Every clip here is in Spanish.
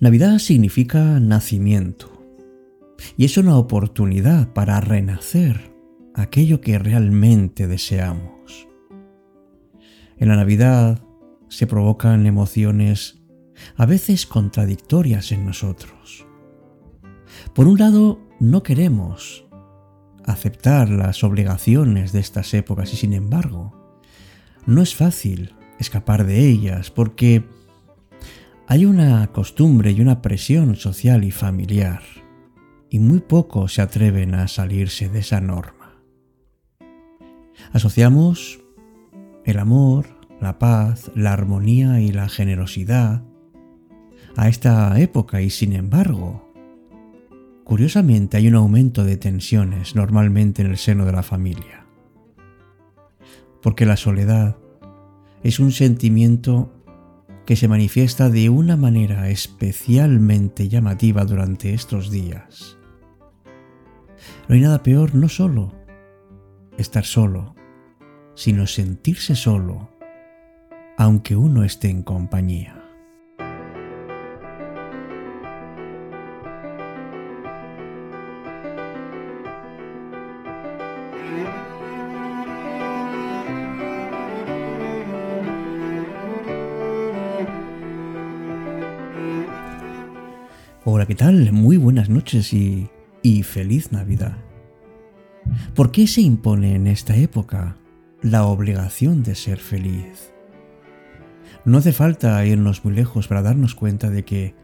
Navidad significa nacimiento y es una oportunidad para renacer aquello que realmente deseamos. En la Navidad se provocan emociones a veces contradictorias en nosotros. Por un lado, no queremos aceptar las obligaciones de estas épocas y sin embargo, no es fácil escapar de ellas porque hay una costumbre y una presión social y familiar y muy pocos se atreven a salirse de esa norma. Asociamos el amor, la paz, la armonía y la generosidad a esta época y sin embargo, curiosamente hay un aumento de tensiones normalmente en el seno de la familia. Porque la soledad es un sentimiento que se manifiesta de una manera especialmente llamativa durante estos días. No hay nada peor no solo estar solo, sino sentirse solo, aunque uno esté en compañía. ¿Qué tal? Muy buenas noches y, y feliz Navidad. ¿Por qué se impone en esta época la obligación de ser feliz? No hace falta irnos muy lejos para darnos cuenta de que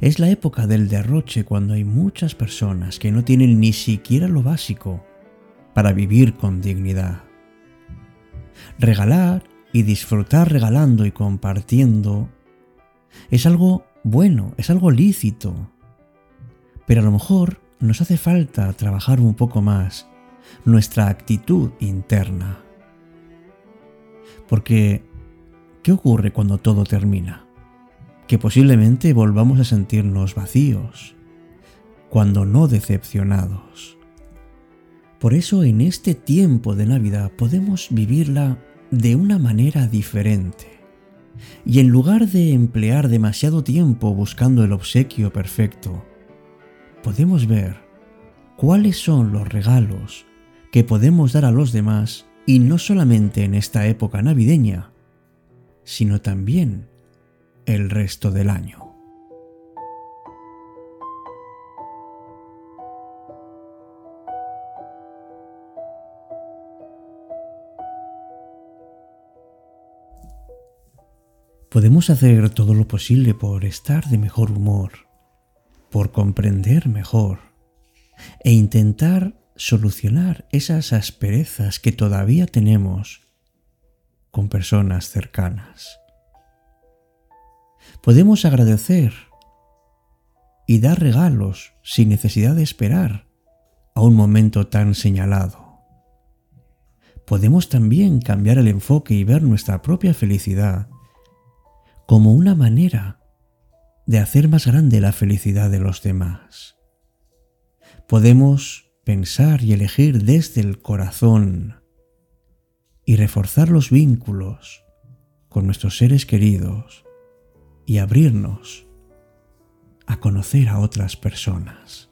es la época del derroche cuando hay muchas personas que no tienen ni siquiera lo básico para vivir con dignidad. Regalar y disfrutar regalando y compartiendo es algo bueno, es algo lícito. Pero a lo mejor nos hace falta trabajar un poco más nuestra actitud interna. Porque, ¿qué ocurre cuando todo termina? Que posiblemente volvamos a sentirnos vacíos, cuando no decepcionados. Por eso en este tiempo de Navidad podemos vivirla de una manera diferente. Y en lugar de emplear demasiado tiempo buscando el obsequio perfecto, podemos ver cuáles son los regalos que podemos dar a los demás y no solamente en esta época navideña, sino también el resto del año. Podemos hacer todo lo posible por estar de mejor humor, por comprender mejor e intentar solucionar esas asperezas que todavía tenemos con personas cercanas. Podemos agradecer y dar regalos sin necesidad de esperar a un momento tan señalado. Podemos también cambiar el enfoque y ver nuestra propia felicidad como una manera de hacer más grande la felicidad de los demás. Podemos pensar y elegir desde el corazón y reforzar los vínculos con nuestros seres queridos y abrirnos a conocer a otras personas.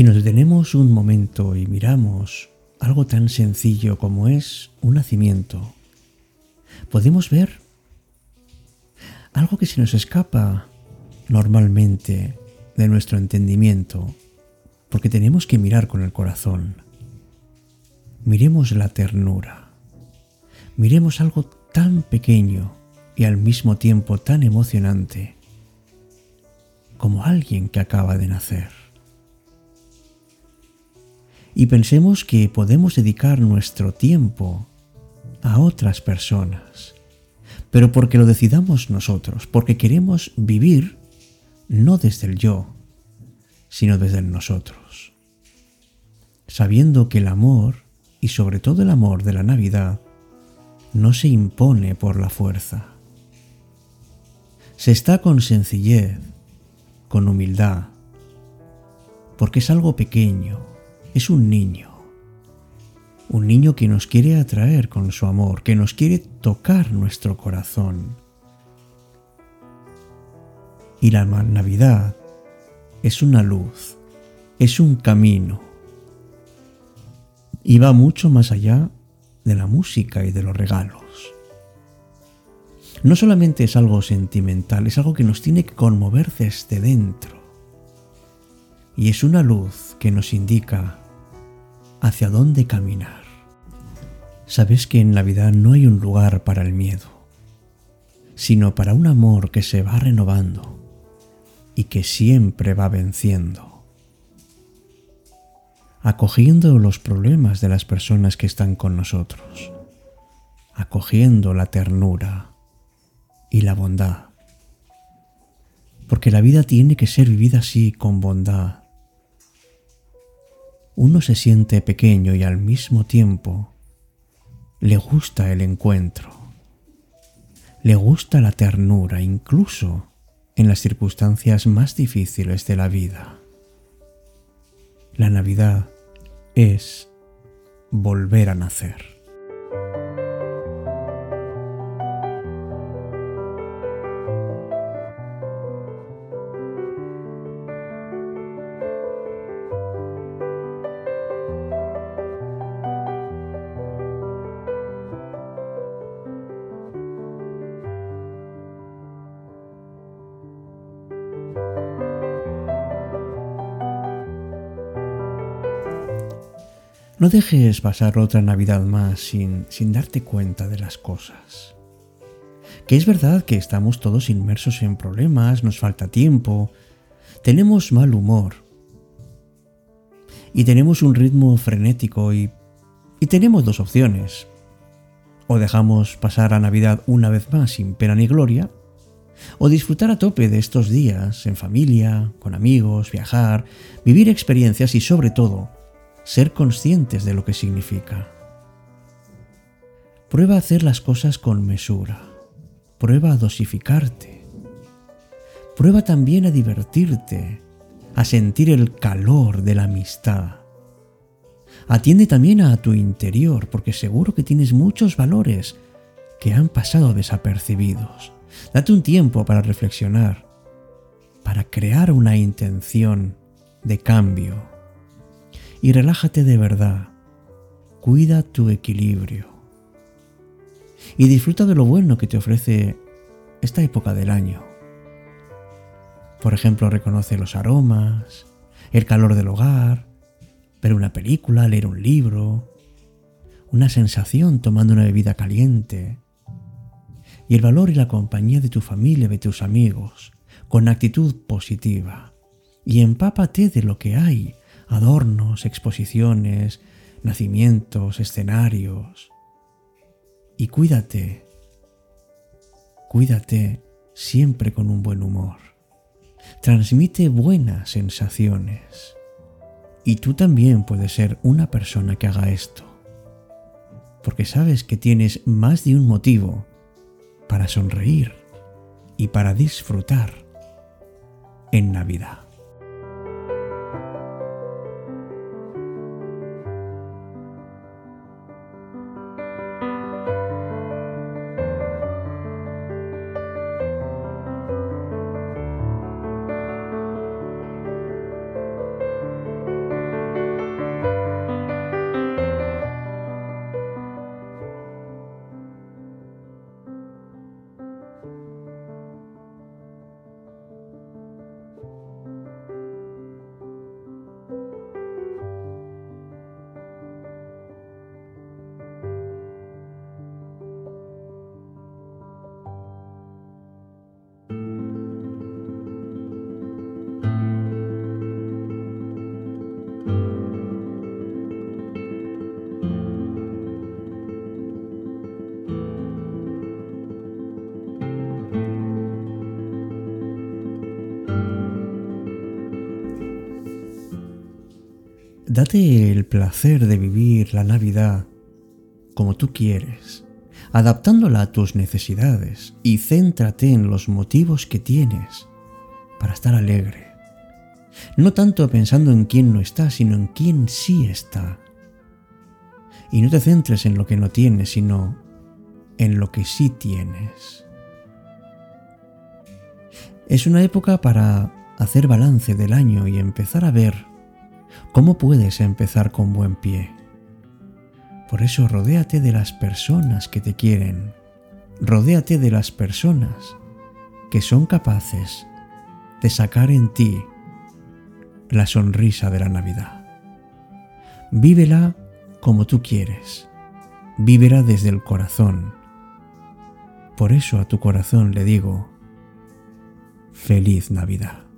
Si nos detenemos un momento y miramos algo tan sencillo como es un nacimiento, podemos ver algo que se nos escapa normalmente de nuestro entendimiento, porque tenemos que mirar con el corazón. Miremos la ternura, miremos algo tan pequeño y al mismo tiempo tan emocionante como alguien que acaba de nacer y pensemos que podemos dedicar nuestro tiempo a otras personas, pero porque lo decidamos nosotros, porque queremos vivir no desde el yo, sino desde el nosotros, sabiendo que el amor, y sobre todo el amor de la Navidad, no se impone por la fuerza. Se está con sencillez, con humildad, porque es algo pequeño, es un niño. Un niño que nos quiere atraer con su amor, que nos quiere tocar nuestro corazón. Y la Navidad es una luz, es un camino. Y va mucho más allá de la música y de los regalos. No solamente es algo sentimental, es algo que nos tiene que conmover desde dentro y es una luz que nos indica hacia dónde caminar. Sabes que en la vida no hay un lugar para el miedo, sino para un amor que se va renovando y que siempre va venciendo, acogiendo los problemas de las personas que están con nosotros, acogiendo la ternura y la bondad. Porque la vida tiene que ser vivida así, con bondad, uno se siente pequeño y al mismo tiempo le gusta el encuentro, le gusta la ternura incluso en las circunstancias más difíciles de la vida. La Navidad es volver a nacer. No dejes pasar otra Navidad más sin, sin darte cuenta de las cosas. Que es verdad que estamos todos inmersos en problemas, nos falta tiempo, tenemos mal humor y tenemos un ritmo frenético y, y tenemos dos opciones. O dejamos pasar a Navidad una vez más sin pena ni gloria, o disfrutar a tope de estos días en familia, con amigos, viajar, vivir experiencias y sobre todo ser conscientes de lo que significa. Prueba a hacer las cosas con mesura. Prueba a dosificarte. Prueba también a divertirte, a sentir el calor de la amistad. Atiende también a tu interior, porque seguro que tienes muchos valores que han pasado desapercibidos. Date un tiempo para reflexionar, para crear una intención de cambio y relájate de verdad. Cuida tu equilibrio. Y disfruta de lo bueno que te ofrece esta época del año. Por ejemplo, reconoce los aromas, el calor del hogar, ver una película, leer un libro, una sensación tomando una bebida caliente, y el valor y la compañía de tu familia, de tus amigos, con actitud positiva. Y empápate de lo que hay adornos, exposiciones, nacimientos, escenarios. Y cuídate, cuídate siempre con un buen humor. Transmite buenas sensaciones. Y tú también puedes ser una persona que haga esto. Porque sabes que tienes más de un motivo para sonreír y para disfrutar en Navidad. Date el placer de vivir la Navidad como tú quieres, adaptándola a tus necesidades y céntrate en los motivos que tienes para estar alegre. No tanto pensando en quién no está, sino en quién sí está. Y no te centres en lo que no tienes, sino en lo que sí tienes. Es una época para hacer balance del año y empezar a ver cómo puedes empezar con buen pie. Por eso rodéate de las personas que te quieren. Rodéate de las personas que son capaces de sacar en ti la sonrisa de la Navidad. Vívela como tú quieres. Vívela desde el corazón. Por eso a tu corazón le digo, feliz Navidad.